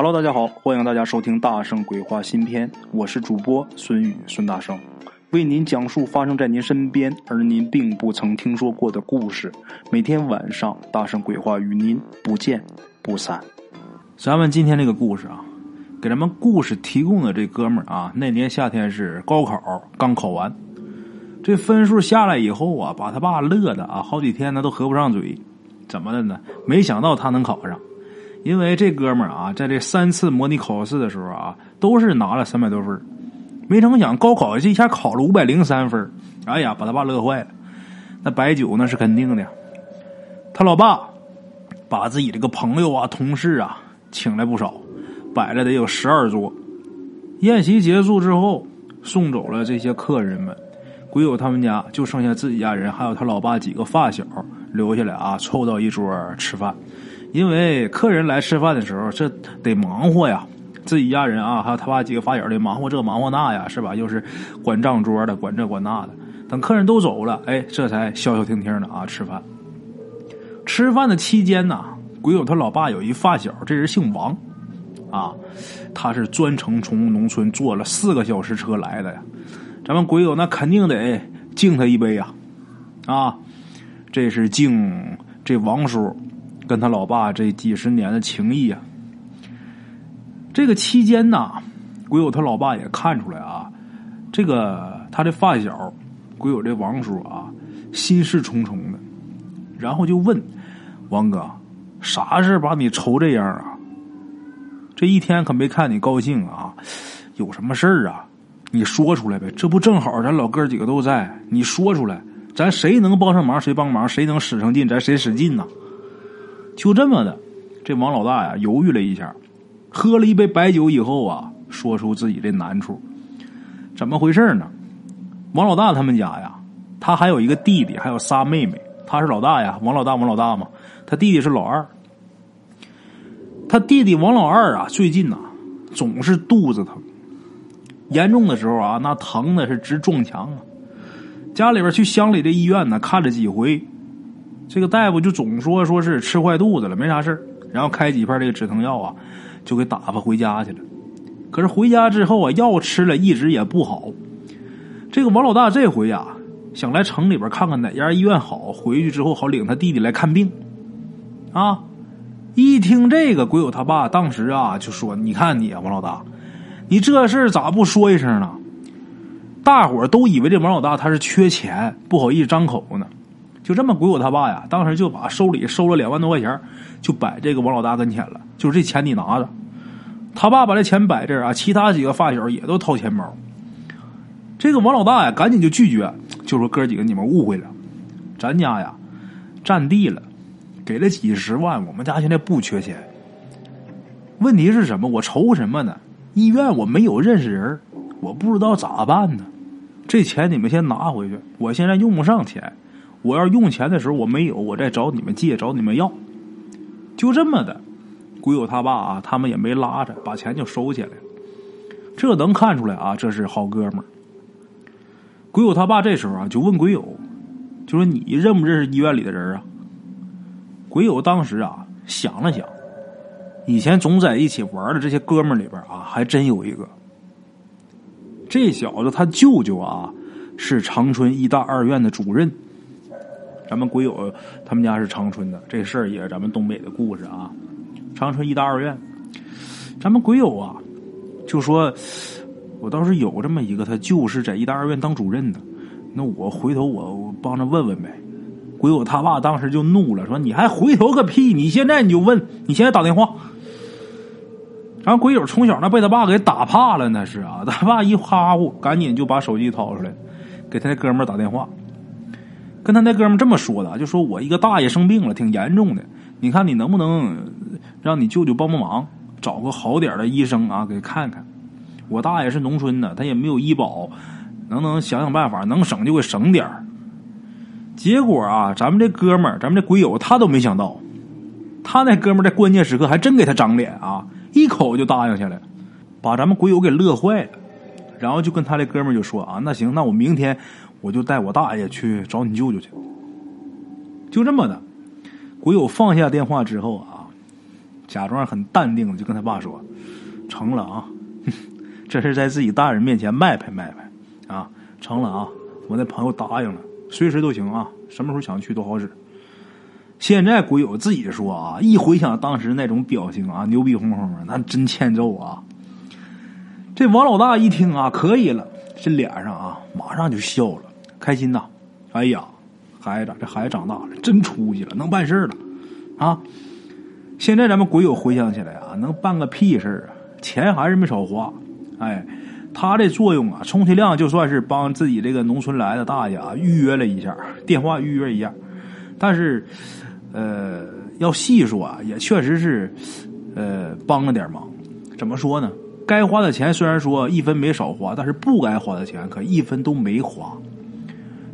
Hello，大家好，欢迎大家收听《大圣鬼话》新篇，我是主播孙宇孙大圣，为您讲述发生在您身边而您并不曾听说过的故事。每天晚上，大圣鬼话与您不见不散。咱们今天这个故事啊，给咱们故事提供的这哥们儿啊，那年夏天是高考刚考完，这分数下来以后啊，把他爸乐的啊，好几天呢都合不上嘴。怎么的呢？没想到他能考上。因为这哥们儿啊，在这三次模拟考试的时候啊，都是拿了三百多分没成想高考这一下考了五百零三分哎呀，把他爸乐坏了。那白酒那是肯定的。他老爸把自己这个朋友啊、同事啊请来不少，摆了得有十二桌。宴席结束之后，送走了这些客人们，鬼友他们家就剩下自己家人，还有他老爸几个发小留下来啊，凑到一桌吃饭。因为客人来吃饭的时候，这得忙活呀，自己家人啊，还有他爸几个发小得忙活这忙活那呀，是吧？又是管账桌的，管这管那的。等客人都走了，哎，这才消消停停的啊吃饭。吃饭的期间呢，鬼友他老爸有一发小，这人姓王，啊，他是专程从农村坐了四个小时车来的呀。咱们鬼友那肯定得敬他一杯呀，啊，这是敬这王叔。跟他老爸这几十年的情谊啊，这个期间呢，鬼友他老爸也看出来啊，这个他的发小鬼友这王叔啊，心事重重的，然后就问王哥，啥事把你愁这样啊？这一天可没看你高兴啊，有什么事儿啊？你说出来呗，这不正好咱老哥几个都在，你说出来，咱谁能帮上忙谁帮忙，谁能使上劲咱谁使劲呢？就这么的，这王老大呀犹豫了一下，喝了一杯白酒以后啊，说出自己的难处。怎么回事呢？王老大他们家呀，他还有一个弟弟，还有仨妹妹。他是老大呀，王老大，王老大嘛。他弟弟是老二。他弟弟王老二啊，最近呐总是肚子疼，严重的时候啊，那疼的是直撞墙啊。家里边去乡里的医院呢看了几回。这个大夫就总说说是吃坏肚子了，没啥事然后开几片这个止疼药啊，就给打发回家去了。可是回家之后啊，药吃了一直也不好。这个王老大这回啊，想来城里边看看哪家医院好，回去之后好领他弟弟来看病。啊，一听这个，鬼友他爸当时啊就说：“你看你啊，王老大，你这事咋不说一声呢？大伙都以为这王老大他是缺钱，不好意思张口呢。”就这么，鬼友他爸呀，当时就把收礼收了两万多块钱，就摆这个王老大跟前了。就是这钱你拿着。他爸把这钱摆这儿啊，其他几个发小也都掏钱包。这个王老大呀，赶紧就拒绝，就说：“哥几个，你们误会了，咱家呀占地了，给了几十万，我们家现在不缺钱。问题是什么？我愁什么呢？医院我没有认识人，我不知道咋办呢。这钱你们先拿回去，我现在用不上钱。”我要用钱的时候我没有，我再找你们借，找你们要，就这么的。鬼友他爸啊，他们也没拉着，把钱就收起来。这能看出来啊，这是好哥们儿。鬼友他爸这时候啊，就问鬼友，就说你认不认识医院里的人啊？鬼友当时啊想了想，以前总在一起玩的这些哥们儿里边啊，还真有一个。这小子他舅舅啊，是长春医大二院的主任。咱们鬼友他们家是长春的，这事儿也是咱们东北的故事啊。长春医大二院，咱们鬼友啊，就说，我倒是有这么一个，他就是在医大二院当主任的，那我回头我我帮着问问呗。鬼友他爸当时就怒了，说：“你还回头个屁！你现在你就问，你现在打电话。”然后鬼友从小那被他爸给打怕了，那是啊，他爸一哈呼，赶紧就把手机掏出来，给他那哥们儿打电话。跟他那哥们这么说的，就说我一个大爷生病了，挺严重的，你看你能不能让你舅舅帮帮忙，找个好点的医生啊，给看看。我大爷是农村的，他也没有医保，能不能想想办法，能省就给省点结果啊，咱们这哥们儿，咱们这鬼友，他都没想到，他那哥们儿在关键时刻还真给他长脸啊，一口就答应下来，把咱们鬼友给乐坏了。然后就跟他那哥们儿就说啊，那行，那我明天。我就带我大爷去找你舅舅去，就这么的。鬼友放下电话之后啊，假装很淡定的就跟他爸说：“成了啊，这是在自己大人面前卖拍卖拍啊，成了啊，我那朋友答应了，随时都行啊，什么时候想去都好使。”现在鬼友自己说啊，一回想当时那种表情啊，牛逼哄哄的，那真欠揍啊！这王老大一听啊，可以了，这脸上啊，马上就笑了，开心呐！哎呀，孩子，这孩子长大了，真出息了，能办事了啊！现在咱们鬼友回想起来啊，能办个屁事啊，钱还是没少花。哎，他这作用啊，充其量就算是帮自己这个农村来的大爷啊预约了一下，电话预约一下，但是。呃，要细说啊，也确实是，呃，帮了点忙。怎么说呢？该花的钱虽然说一分没少花，但是不该花的钱可一分都没花。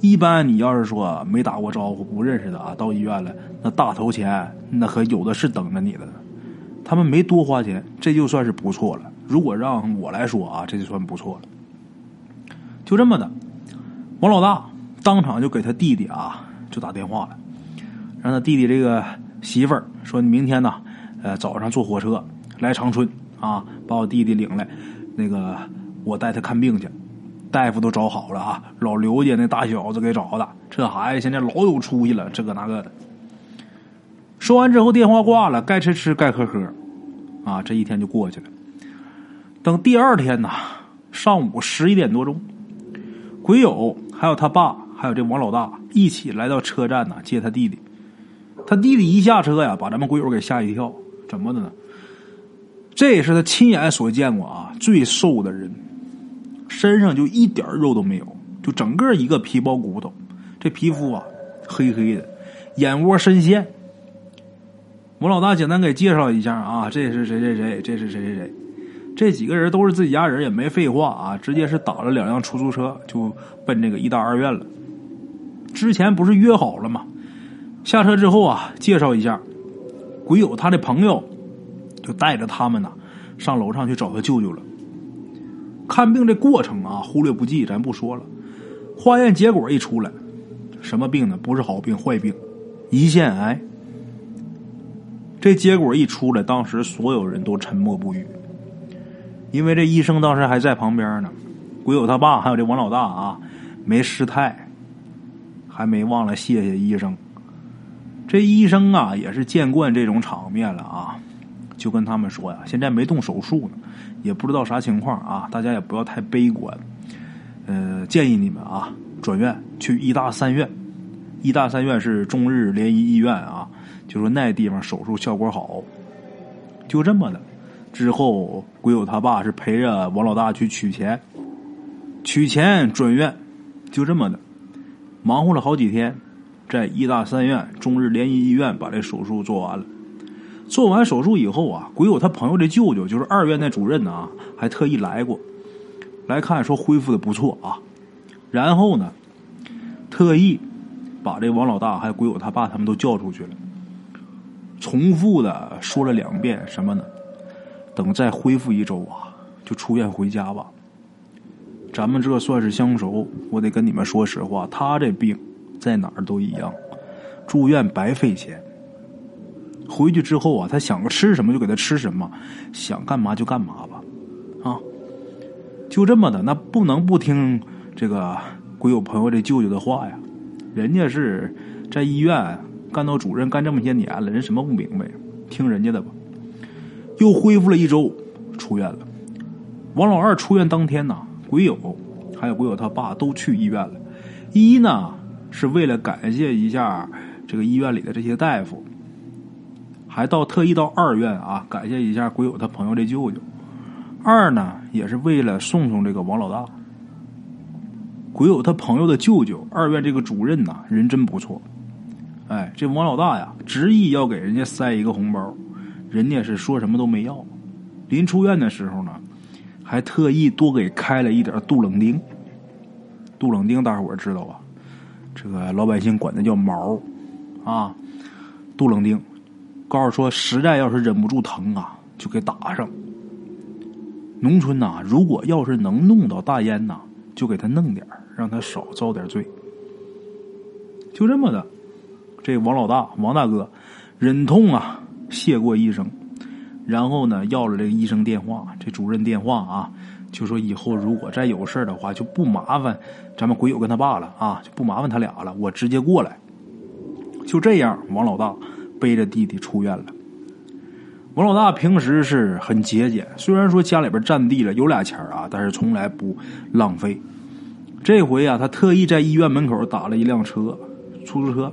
一般你要是说没打过招呼、不认识的啊，到医院了，那大头钱那可有的是等着你的。他们没多花钱，这就算是不错了。如果让我来说啊，这就算不错了。就这么的，王老大当场就给他弟弟啊就打电话了。让他弟弟这个媳妇儿说：“你明天呢，呃，早上坐火车来长春啊，把我弟弟领来。那个我带他看病去，大夫都找好了啊。老刘家那大小子给找的，这孩子现在老有出息了，这个那个的。”说完之后，电话挂了，该吃吃，该喝喝，啊，这一天就过去了。等第二天呢，上午十一点多钟，鬼友还有他爸，还有这王老大一起来到车站呢，接他弟弟。他弟弟一下车呀，把咱们鬼友给吓一跳。怎么的呢？这也是他亲眼所见过啊，最瘦的人，身上就一点肉都没有，就整个一个皮包骨头，这皮肤啊黑黑的，眼窝深陷。我老大简单给介绍一下啊，这是谁谁谁，这是谁谁谁，这几个人都是自己家人，也没废话啊，直接是打了两辆出租车就奔这个医大二院了。之前不是约好了吗？下车之后啊，介绍一下，鬼友他的朋友就带着他们呢上楼上去找他舅舅了。看病这过程啊，忽略不计，咱不说了。化验结果一出来，什么病呢？不是好病，坏病，胰腺癌。这结果一出来，当时所有人都沉默不语，因为这医生当时还在旁边呢。鬼友他爸还有这王老大啊，没失态，还没忘了谢谢医生。这医生啊，也是见惯这种场面了啊，就跟他们说呀：“现在没动手术呢，也不知道啥情况啊，大家也不要太悲观。呃，建议你们啊，转院去医大三院。医大三院是中日联谊医院啊，就说那地方手术效果好。就这么的，之后鬼友他爸是陪着王老大去取钱，取钱转院，就这么的，忙活了好几天。”在医大三院中日联谊医院把这手术做完了。做完手术以后啊，鬼友他朋友的舅舅就是二院那主任呢，还特意来过来看，说恢复的不错啊。然后呢，特意把这王老大还有鬼友他爸他们都叫出去了，重复的说了两遍什么呢？等再恢复一周啊，就出院回家吧。咱们这算是相熟，我得跟你们说实话，他这病。在哪儿都一样，住院白费钱。回去之后啊，他想吃什么就给他吃什么，想干嘛就干嘛吧，啊，就这么的。那不能不听这个鬼友朋友这舅舅的话呀，人家是在医院干到主任干这么些年了，人什么不明白？听人家的吧。又恢复了一周，出院了。王老二出院当天呢，鬼友还有鬼友他爸都去医院了。一呢。是为了感谢一下这个医院里的这些大夫，还到特意到二院啊，感谢一下鬼友他朋友的舅舅。二呢，也是为了送送这个王老大。鬼友他朋友的舅舅，二院这个主任呐，人真不错。哎，这王老大呀，执意要给人家塞一个红包，人家是说什么都没要。临出院的时候呢，还特意多给开了一点杜冷丁。杜冷丁，大伙知道吧？这个老百姓管它叫毛啊，杜冷丁，告诉说实在要是忍不住疼啊，就给打上。农村呐，如果要是能弄到大烟呐，就给他弄点让他少遭点罪。就这么的，这王老大王大哥忍痛啊谢过医生，然后呢要了这个医生电话，这主任电话啊，就说以后如果再有事的话，就不麻烦咱们鬼友跟他爸了啊，就不麻烦他俩了，我直接过来。就这样，王老大背着弟弟出院了。王老大平时是很节俭，虽然说家里边占地了有俩钱啊，但是从来不浪费。这回啊，他特意在医院门口打了一辆车，出租车，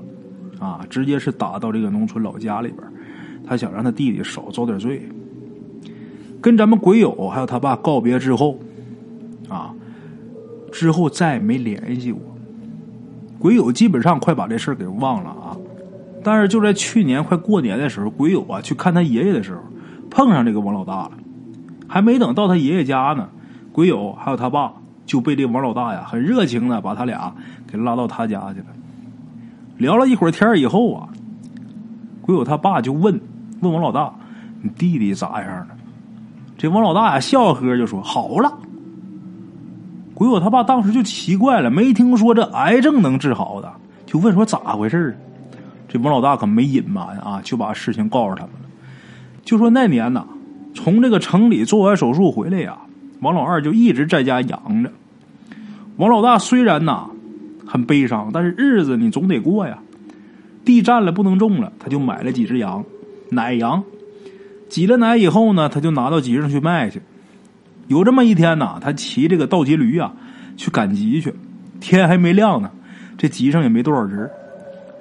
啊，直接是打到这个农村老家里边。他想让他弟弟少遭点罪。跟咱们鬼友还有他爸告别之后，啊，之后再也没联系过。鬼友基本上快把这事给忘了啊。但是就在去年快过年的时候，鬼友啊去看他爷爷的时候，碰上这个王老大了。还没等到他爷爷家呢，鬼友还有他爸就被这王老大呀很热情的把他俩给拉到他家去了。聊了一会儿天以后啊，鬼友他爸就问问王老大：“你弟弟咋样了？”这王老大呀笑呵就说：“好了。”鬼友他爸当时就奇怪了，没听说这癌症能治好的，就问说咋回事这王老大可没隐瞒啊，就把事情告诉他们了。就说那年呐，从这个城里做完手术回来呀，王老二就一直在家养着。王老大虽然呐很悲伤，但是日子你总得过呀。地占了不能种了，他就买了几只羊，奶羊。挤了奶以后呢，他就拿到集上去卖去。有这么一天呐，他骑这个倒骑驴啊去赶集去，天还没亮呢，这集上也没多少人。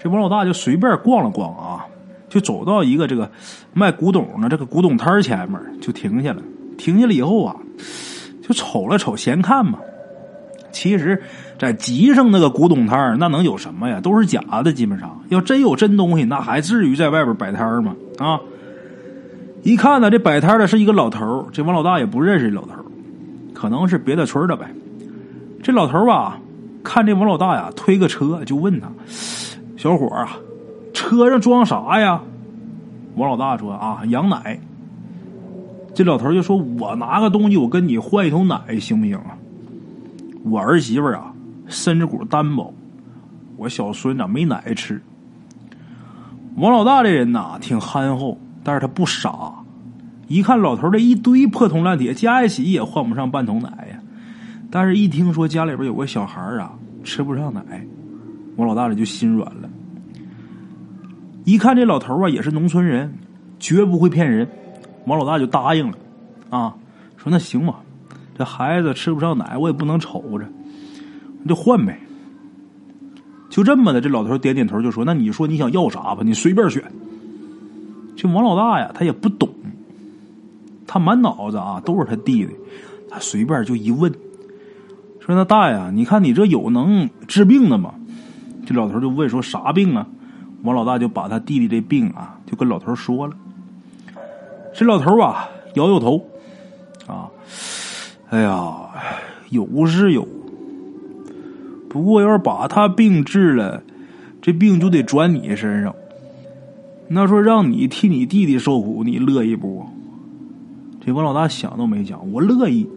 这王老大就随便逛了逛啊，就走到一个这个卖古董的这个古董摊前面，就停下了。停下了以后啊，就瞅了瞅，闲看嘛。其实，在集上那个古董摊那能有什么呀？都是假的，基本上。要真有真东西，那还至于在外边摆摊吗？啊！一看呢，这摆摊的是一个老头这王老大也不认识老头可能是别的村的呗。这老头吧，看这王老大呀，推个车，就问他。小伙啊，车上装啥呀？王老大说啊，羊奶。这老头就说：“我拿个东西，我跟你换一头奶，行不行啊？”我儿媳妇啊，身子骨单薄，我小孙子没奶吃。王老大这人呐，挺憨厚，但是他不傻。一看老头这一堆破铜烂铁，加一起也换不上半桶奶呀。但是一听说家里边有个小孩啊，吃不上奶，王老大这就心软了。一看这老头啊，也是农村人，绝不会骗人。王老大就答应了，啊，说那行吧，这孩子吃不上奶，我也不能瞅着，那就换呗。就这么的，这老头点点头就说：“那你说你想要啥吧？你随便选。”这王老大呀，他也不懂，他满脑子啊都是他弟弟，他随便就一问，说：“那大爷，你看你这有能治病的吗？”这老头就问说：“啥病啊？”王老大就把他弟弟这病啊，就跟老头说了。这老头啊，摇摇头，啊，哎呀，有是有，不过要是把他病治了，这病就得转你身上。那说让你替你弟弟受苦，你乐意不？这王老大想都没想，我乐意，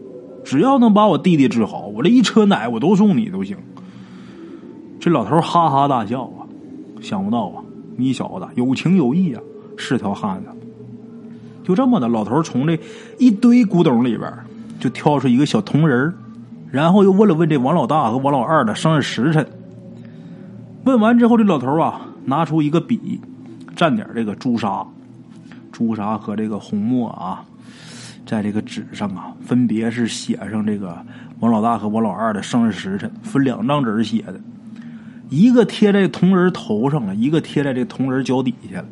只要能把我弟弟治好，我这一车奶我都送你都行。这老头哈哈大笑啊。想不到啊，你小子有情有义啊，是条汉子。就这么的，老头从这一堆古董里边就挑出一个小铜人然后又问了问这王老大和王老二的生日时辰。问完之后，这老头啊拿出一个笔，蘸点这个朱砂，朱砂和这个红墨啊，在这个纸上啊，分别是写上这个王老大和王老二的生日时辰，分两张纸写的。一个贴在铜人头上了，一个贴在这铜人脚底下了。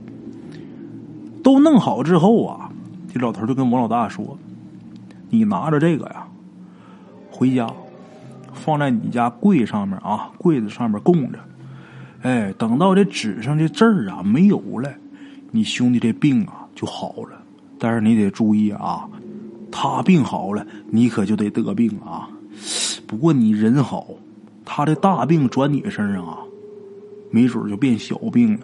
都弄好之后啊，这老头就跟王老大说：“你拿着这个呀，回家放在你家柜上面啊，柜子上面供着。哎，等到这纸上的字儿啊没有了，你兄弟这病啊就好了。但是你得注意啊，他病好了，你可就得得病啊。不过你人好。”他的大病转你身上啊，没准就变小病了。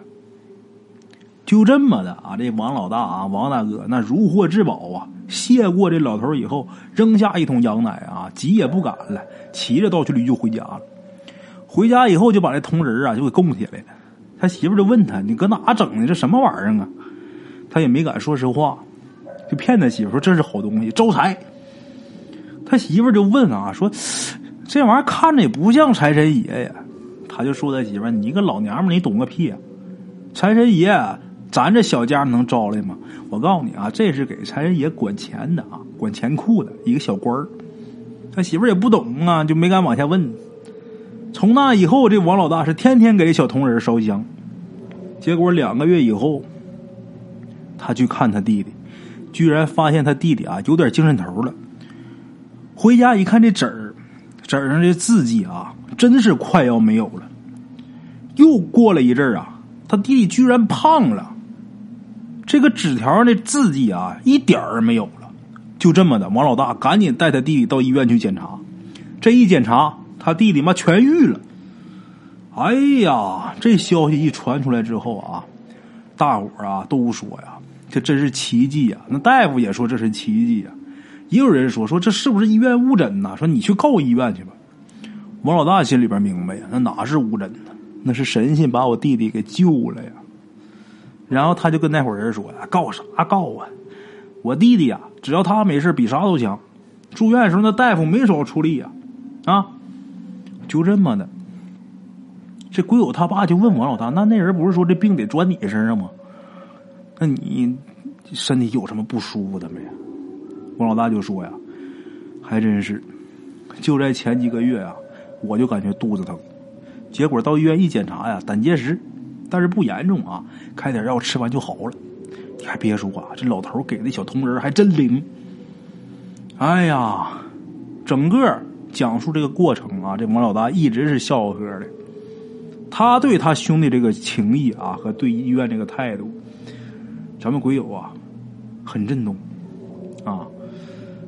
就这么的啊，这王老大啊，王大哥那如获至宝啊，谢过这老头以后，扔下一桶羊奶啊，急也不敢了，骑着倒骑驴就回家了。回家以后就把这铜人啊就给供起来了。他媳妇就问他：“你搁哪整的？这什么玩意儿啊？”他也没敢说实话，就骗他媳妇说这是好东西，招财。他媳妇就问啊，说这玩意儿看着也不像财神爷呀。他就说他媳妇你个老娘们你懂个屁啊！财神爷，咱这小家能招来吗？我告诉你啊，这是给财神爷管钱的啊，管钱库的一个小官儿。他媳妇也不懂啊，就没敢往下问。从那以后，这王老大是天天给小铜人烧香。结果两个月以后，他去看他弟弟，居然发现他弟弟啊有点精神头了。回家一看，这纸儿纸上的字迹啊，真是快要没有了。又过了一阵儿啊，他弟弟居然胖了。这个纸条上的字迹啊，一点儿没有了。就这么的，王老大赶紧带他弟弟到医院去检查。这一检查，他弟弟妈痊愈了。哎呀，这消息一传出来之后啊，大伙儿啊都说呀，这真是奇迹呀！那大夫也说这是奇迹呀。也有人说说这是不是医院误诊呐？说你去告医院去吧。王老大心里边明白呀，那哪是误诊呢？那是神仙把我弟弟给救了呀。然后他就跟那伙人说呀：“告啥告啊？我弟弟呀，只要他没事，比啥都强。住院时候那大夫没少出力呀。啊，就这么的。这鬼友他爸就问王老大：那那人不是说这病得转你身上吗？那你身体有什么不舒服的没？”王老大就说呀：“还真是，就在前几个月啊，我就感觉肚子疼，结果到医院一检查呀，胆结石，但是不严重啊，开点药吃完就好了。你还别说啊，这老头给的小铜人还真灵。哎呀，整个讲述这个过程啊，这王老大一直是笑呵呵的。他对他兄弟这个情谊啊，和对医院这个态度，咱们鬼友啊，很震动啊。”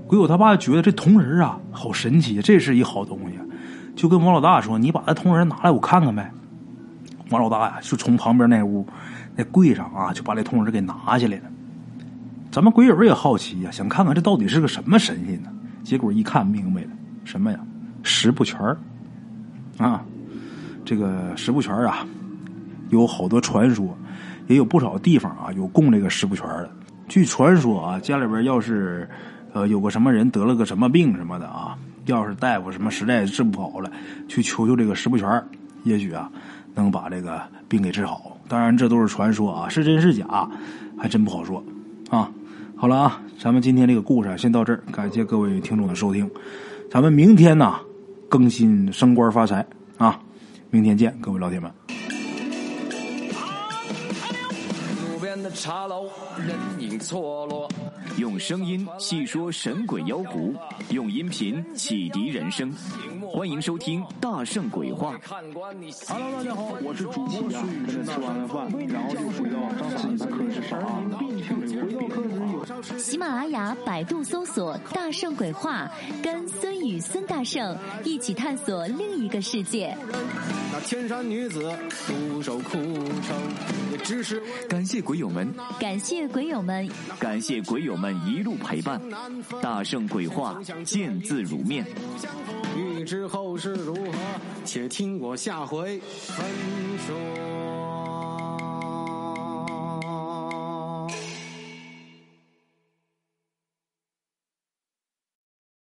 鬼友他爸觉得这铜人啊好神奇，这是一好东西，就跟王老大说：“你把那铜人拿来，我看看呗。”王老大呀，就从旁边那屋那柜上啊，就把这铜人给拿下来了。咱们鬼友也好奇呀，想看看这到底是个什么神仙呢？结果一看明白了，什么呀？十不全啊！这个十不全啊，有好多传说，也有不少地方啊有供这个十不全的。据传说啊，家里边要是……呃，有个什么人得了个什么病什么的啊？要是大夫什么实在治不好了，去求求这个石不全，也许啊能把这个病给治好。当然，这都是传说啊，是真是假还真不好说啊。好了啊，咱们今天这个故事先到这儿，感谢各位听众的收听。咱们明天呢更新升官发财啊！明天见，各位老铁们。茶楼，人影错落。用声音细说神鬼妖狐，用音频启迪人生。欢迎收听《大圣鬼话》。Hello，大家好，我是主播孙宇。吃完了饭，然后就回到自己的课室上喜马拉雅、百度搜索“大圣鬼话”，跟孙宇、孙大圣一起探索另一个世界。那天山女子独守空城，也只是感谢鬼友们，感谢鬼友们，感谢鬼友。们一路陪伴，大圣鬼话，见字如面。欲知后事如何，且听我下回分说。